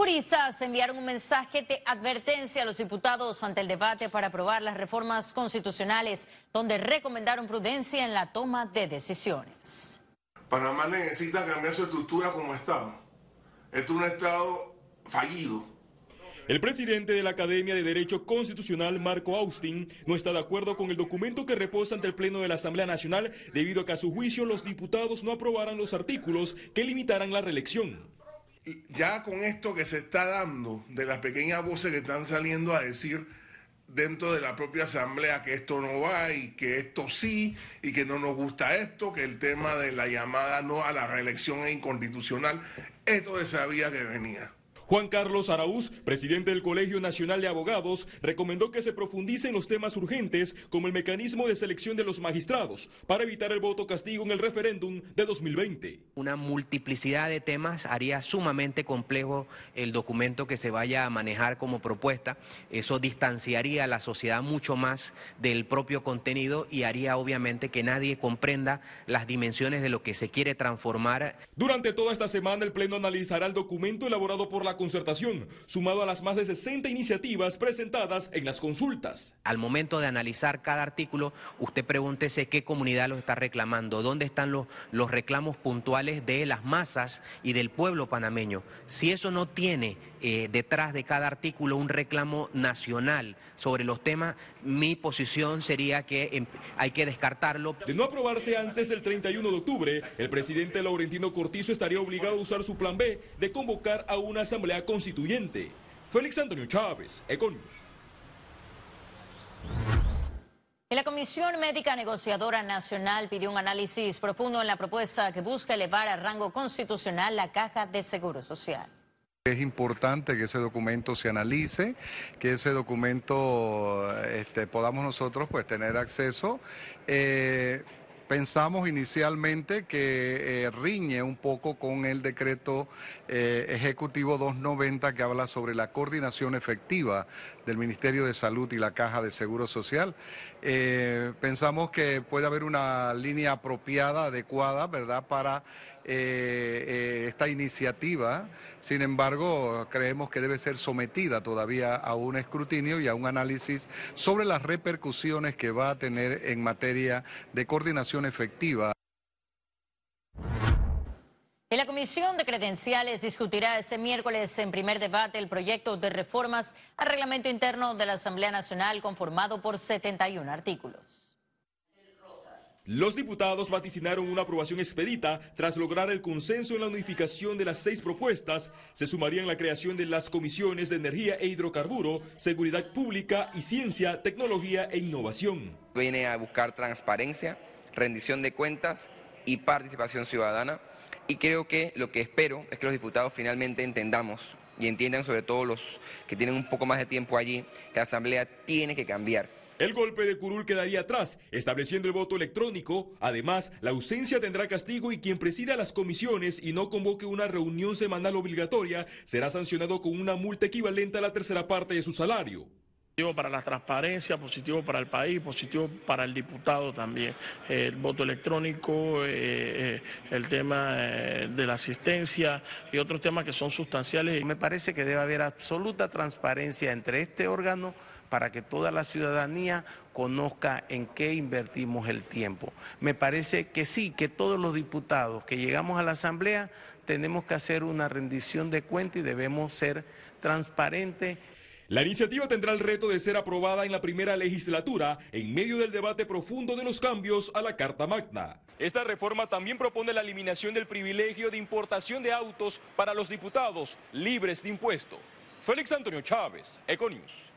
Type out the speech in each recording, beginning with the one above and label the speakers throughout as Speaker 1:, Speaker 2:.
Speaker 1: Juristas enviaron un mensaje de advertencia a los diputados ante el debate para aprobar las reformas constitucionales, donde recomendaron prudencia en la toma de decisiones.
Speaker 2: Panamá necesita cambiar su estructura como Estado. Esto es un Estado fallido.
Speaker 3: El presidente de la Academia de Derecho Constitucional, Marco Austin, no está de acuerdo con el documento que reposa ante el Pleno de la Asamblea Nacional debido a que a su juicio los diputados no aprobaran los artículos que limitaran la reelección
Speaker 2: ya con esto que se está dando, de las pequeñas voces que están saliendo a decir dentro de la propia asamblea que esto no va y que esto sí y que no nos gusta esto, que el tema de la llamada no a la reelección es inconstitucional, esto se sabía que venía.
Speaker 3: Juan Carlos Araúz, presidente del Colegio Nacional de Abogados, recomendó que se profundice en los temas urgentes como el mecanismo de selección de los magistrados para evitar el voto castigo en el referéndum de 2020.
Speaker 4: Una multiplicidad de temas haría sumamente complejo el documento que se vaya a manejar como propuesta. Eso distanciaría a la sociedad mucho más del propio contenido y haría obviamente que nadie comprenda las dimensiones de lo que se quiere transformar.
Speaker 3: Durante toda esta semana el Pleno analizará el documento elaborado por la concertación, sumado a las más de 60 iniciativas presentadas en las consultas.
Speaker 4: Al momento de analizar cada artículo, usted pregúntese qué comunidad lo está reclamando, dónde están los, los reclamos puntuales de las masas y del pueblo panameño. Si eso no tiene eh, detrás de cada artículo un reclamo nacional sobre los temas, mi posición sería que em, hay que descartarlo.
Speaker 3: De no aprobarse antes del 31 de octubre, el presidente Laurentino Cortizo estaría obligado a usar su plan B de convocar a una asamblea constituyente. Félix Antonio Chávez, Econius.
Speaker 1: La Comisión Médica Negociadora Nacional pidió un análisis profundo en la propuesta que busca elevar a rango constitucional la caja de seguro social.
Speaker 5: Es importante que ese documento se analice, que ese documento este, podamos nosotros pues tener acceso. Eh, Pensamos inicialmente que eh, riñe un poco con el decreto eh, ejecutivo 290 que habla sobre la coordinación efectiva del Ministerio de Salud y la Caja de Seguro Social. Eh, pensamos que puede haber una línea apropiada, adecuada, ¿verdad?, para esta iniciativa. Sin embargo, creemos que debe ser sometida todavía a un escrutinio y a un análisis sobre las repercusiones que va a tener en materia de coordinación efectiva.
Speaker 1: En la Comisión de Credenciales discutirá este miércoles en primer debate el proyecto de reformas al reglamento interno de la Asamblea Nacional conformado por 71 artículos.
Speaker 3: Los diputados vaticinaron una aprobación expedita tras lograr el consenso en la unificación de las seis propuestas. Se sumarían la creación de las comisiones de energía e hidrocarburo, seguridad pública y ciencia, tecnología e innovación.
Speaker 6: Viene a buscar transparencia rendición de cuentas y participación ciudadana. Y creo que lo que espero es que los diputados finalmente entendamos y entiendan sobre todo los que tienen un poco más de tiempo allí, que la Asamblea tiene que cambiar.
Speaker 3: El golpe de curul quedaría atrás, estableciendo el voto electrónico. Además, la ausencia tendrá castigo y quien presida las comisiones y no convoque una reunión semanal obligatoria será sancionado con una multa equivalente a la tercera parte de su salario.
Speaker 7: Positivo para la transparencia, positivo para el país, positivo para el diputado también. El voto electrónico, eh, eh, el tema eh, de la asistencia y otros temas que son sustanciales.
Speaker 8: Me parece que debe haber absoluta transparencia entre este órgano para que toda la ciudadanía conozca en qué invertimos el tiempo. Me parece que sí, que todos los diputados que llegamos a la Asamblea tenemos que hacer una rendición de cuenta y debemos ser transparentes.
Speaker 3: La iniciativa tendrá el reto de ser aprobada en la primera legislatura en medio del debate profundo de los cambios a la Carta Magna. Esta reforma también propone la eliminación del privilegio de importación de autos para los diputados libres de impuesto. Félix Antonio Chávez, Econius.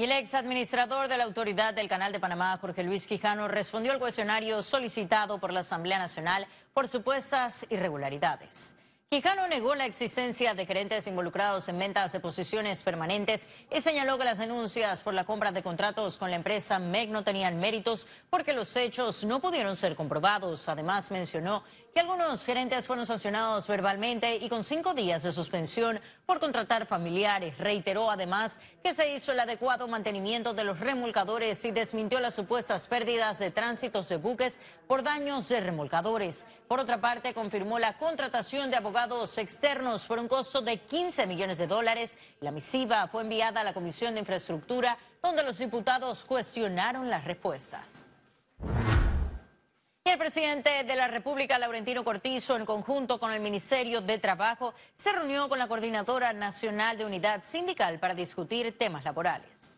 Speaker 1: Y el ex administrador de la Autoridad del Canal de Panamá, Jorge Luis Quijano, respondió al cuestionario solicitado por la Asamblea Nacional por supuestas irregularidades. Quijano negó la existencia de gerentes involucrados en ventas de posiciones permanentes y señaló que las denuncias por la compra de contratos con la empresa MEG no tenían méritos porque los hechos no pudieron ser comprobados. Además, mencionó que algunos gerentes fueron sancionados verbalmente y con cinco días de suspensión por contratar familiares. Reiteró además que se hizo el adecuado mantenimiento de los remolcadores y desmintió las supuestas pérdidas de tránsitos de buques por daños de remolcadores. Por otra parte, confirmó la contratación de abogados externos por un costo de 15 millones de dólares. La misiva fue enviada a la Comisión de Infraestructura, donde los diputados cuestionaron las respuestas el presidente de la República, Laurentino Cortizo, en conjunto con el Ministerio de Trabajo, se reunió con la Coordinadora Nacional de Unidad Sindical para discutir temas laborales.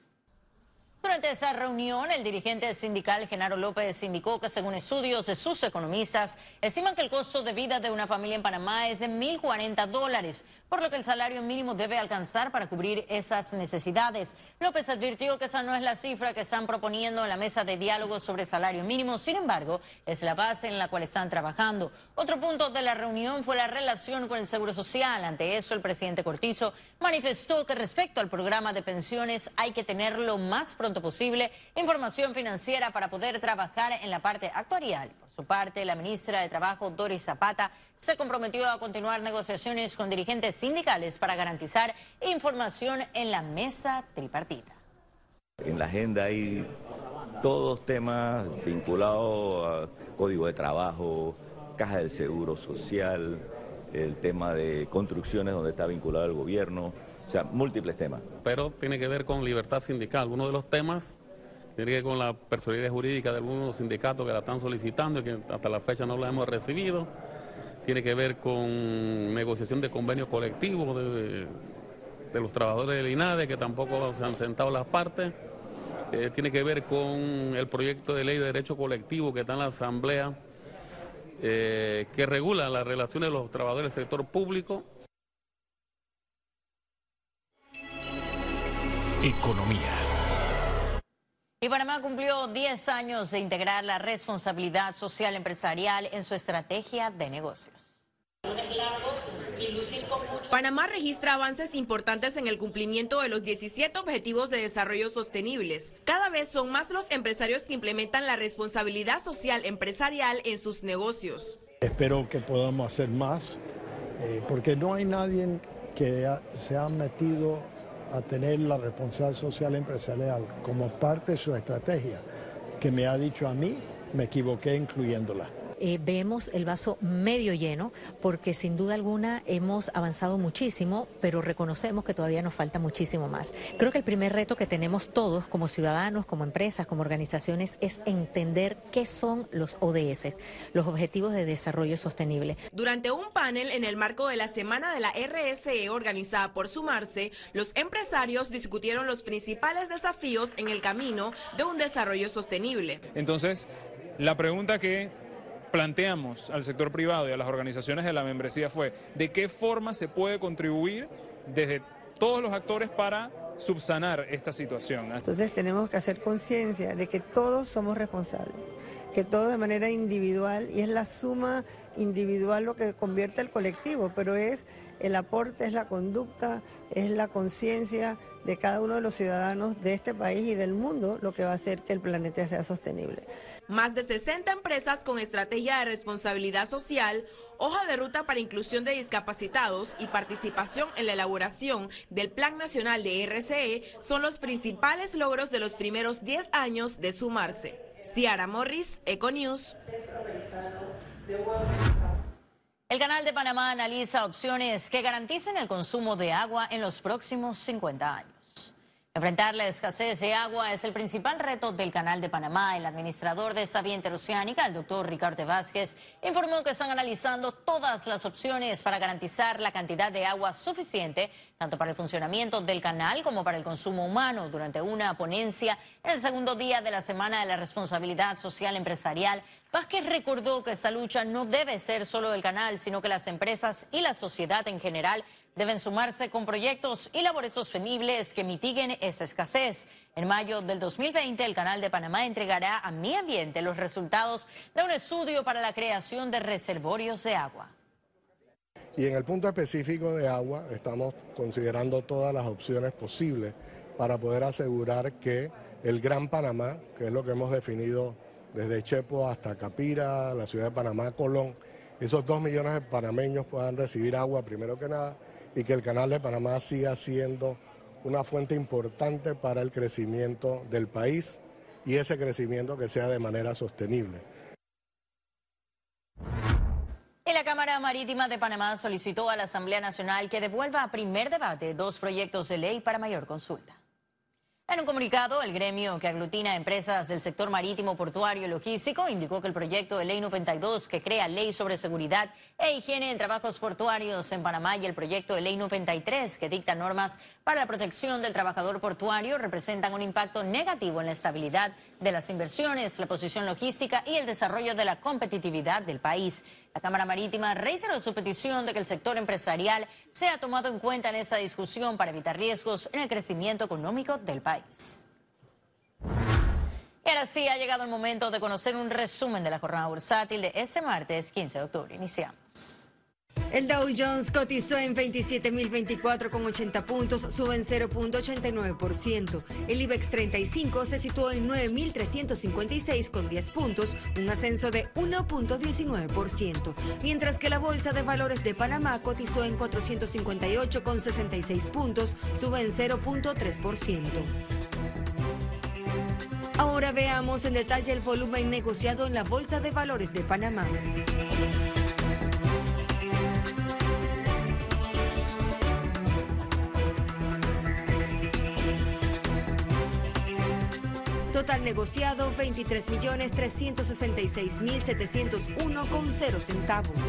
Speaker 1: Durante esa reunión, el dirigente sindical Genaro López indicó que según estudios de sus economistas, estiman que el costo de vida de una familia en Panamá es de 1.040 dólares, por lo que el salario mínimo debe alcanzar para cubrir esas necesidades. López advirtió que esa no es la cifra que están proponiendo en la mesa de diálogo sobre salario mínimo, sin embargo, es la base en la cual están trabajando. Otro punto de la reunión fue la relación con el Seguro Social. Ante eso, el presidente Cortizo manifestó que respecto al programa de pensiones hay que tenerlo más posible información financiera para poder trabajar en la parte actuarial. Por su parte, la ministra de Trabajo, Doris Zapata, se comprometió a continuar negociaciones con dirigentes sindicales para garantizar información en la mesa tripartita.
Speaker 9: En la agenda hay todos temas vinculados a código de trabajo, caja del seguro social, el tema de construcciones donde está vinculado el gobierno. O sea, múltiples temas.
Speaker 10: Pero tiene que ver con libertad sindical. Uno de los temas tiene que ver con la personalidad jurídica de algunos sindicatos que la están solicitando y que hasta la fecha no la hemos recibido. Tiene que ver con negociación de convenios colectivos de, los trabajadores del INADE que tampoco se han sentado las partes. Eh, tiene que ver con el proyecto de ley de derecho colectivo que está en la Asamblea, eh, que regula las relaciones de los trabajadores del sector público
Speaker 1: Economía. Y Panamá cumplió 10 años de integrar la responsabilidad social empresarial en su estrategia de negocios.
Speaker 11: Panamá registra avances importantes en el cumplimiento de los 17 Objetivos de Desarrollo Sostenibles. Cada vez son más los empresarios que implementan la responsabilidad social empresarial en sus negocios.
Speaker 12: Espero que podamos hacer más, eh, porque no hay nadie que se ha metido a tener la responsabilidad social empresarial como parte de su estrategia, que me ha dicho a mí, me equivoqué incluyéndola.
Speaker 13: Eh, vemos el vaso medio lleno porque sin duda alguna hemos avanzado muchísimo, pero reconocemos que todavía nos falta muchísimo más. Creo que el primer reto que tenemos todos como ciudadanos, como empresas, como organizaciones es entender qué son los ODS, los Objetivos de Desarrollo Sostenible.
Speaker 11: Durante un panel en el marco de la Semana de la RSE organizada por Sumarse, los empresarios discutieron los principales desafíos en el camino de un desarrollo sostenible.
Speaker 14: Entonces, la pregunta que planteamos al sector privado y a las organizaciones de la membresía fue de qué forma se puede contribuir desde todos los actores para subsanar esta situación.
Speaker 15: Entonces tenemos que hacer conciencia de que todos somos responsables, que todos de manera individual, y es la suma individual lo que convierte el colectivo, pero es el aporte, es la conducta, es la conciencia de cada uno de los ciudadanos de este país y del mundo lo que va a hacer que el planeta sea sostenible.
Speaker 11: Más de 60 empresas con estrategia de responsabilidad social, hoja de ruta para inclusión de discapacitados y participación en la elaboración del Plan Nacional de RCE son los principales logros de los primeros 10 años de sumarse. Ciara Morris, Econews.
Speaker 1: El Canal de Panamá analiza opciones que garanticen el consumo de agua en los próximos 50 años. Enfrentar la escasez de agua es el principal reto del Canal de Panamá. El administrador de esa vía interoceánica, el doctor Ricardo Vázquez, informó que están analizando todas las opciones para garantizar la cantidad de agua suficiente, tanto para el funcionamiento del canal como para el consumo humano, durante una ponencia en el segundo día de la Semana de la Responsabilidad Social Empresarial. Vázquez recordó que esa lucha no debe ser solo del canal, sino que las empresas y la sociedad en general deben sumarse con proyectos y labores sostenibles que mitiguen esa escasez. En mayo del 2020, el Canal de Panamá entregará a Mi Ambiente los resultados de un estudio para la creación de reservorios de agua.
Speaker 12: Y en el punto específico de agua, estamos considerando todas las opciones posibles para poder asegurar que el Gran Panamá, que es lo que hemos definido desde Chepo hasta Capira, la ciudad de Panamá, Colón,
Speaker 16: esos dos millones de panameños puedan recibir agua primero que nada y que el canal de Panamá siga siendo una fuente importante para el crecimiento del país y ese crecimiento que sea de manera sostenible.
Speaker 1: Y la Cámara Marítima de Panamá solicitó a la Asamblea Nacional que devuelva a primer debate dos proyectos de ley para mayor consulta. En un comunicado, el gremio que aglutina empresas del sector marítimo, portuario y logístico indicó que el proyecto de ley 92 que crea ley sobre seguridad e higiene en trabajos portuarios en Panamá y el proyecto de ley 93 que dicta normas para la protección del trabajador portuario representan un impacto negativo en la estabilidad de las inversiones, la posición logística y el desarrollo de la competitividad del país. La Cámara Marítima reiteró su petición de que el sector empresarial sea tomado en cuenta en esa discusión para evitar riesgos en el crecimiento económico del país. Y ahora sí ha llegado el momento de conocer un resumen de la jornada bursátil de este martes 15 de octubre. Iniciamos.
Speaker 17: El Dow Jones cotizó en 27.024 con 80 puntos, sube en 0.89%. El IBEX 35 se situó en 9.356 con 10 puntos, un ascenso de 1.19%. Mientras que la Bolsa de Valores de Panamá cotizó en 458 con 66 puntos, sube en 0.3%. Ahora veamos en detalle el volumen negociado en la Bolsa de Valores de Panamá. Total negociado 23.366.701 con 0 centavos.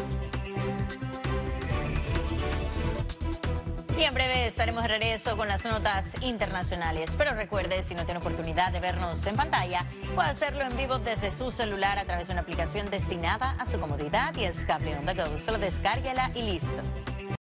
Speaker 1: Y en breve estaremos de regreso con las notas internacionales. Pero recuerde, si no tiene oportunidad de vernos en pantalla, puede hacerlo en vivo desde su celular a través de una aplicación destinada a su comodidad y es Cable On The Go. Solo descárguela y listo.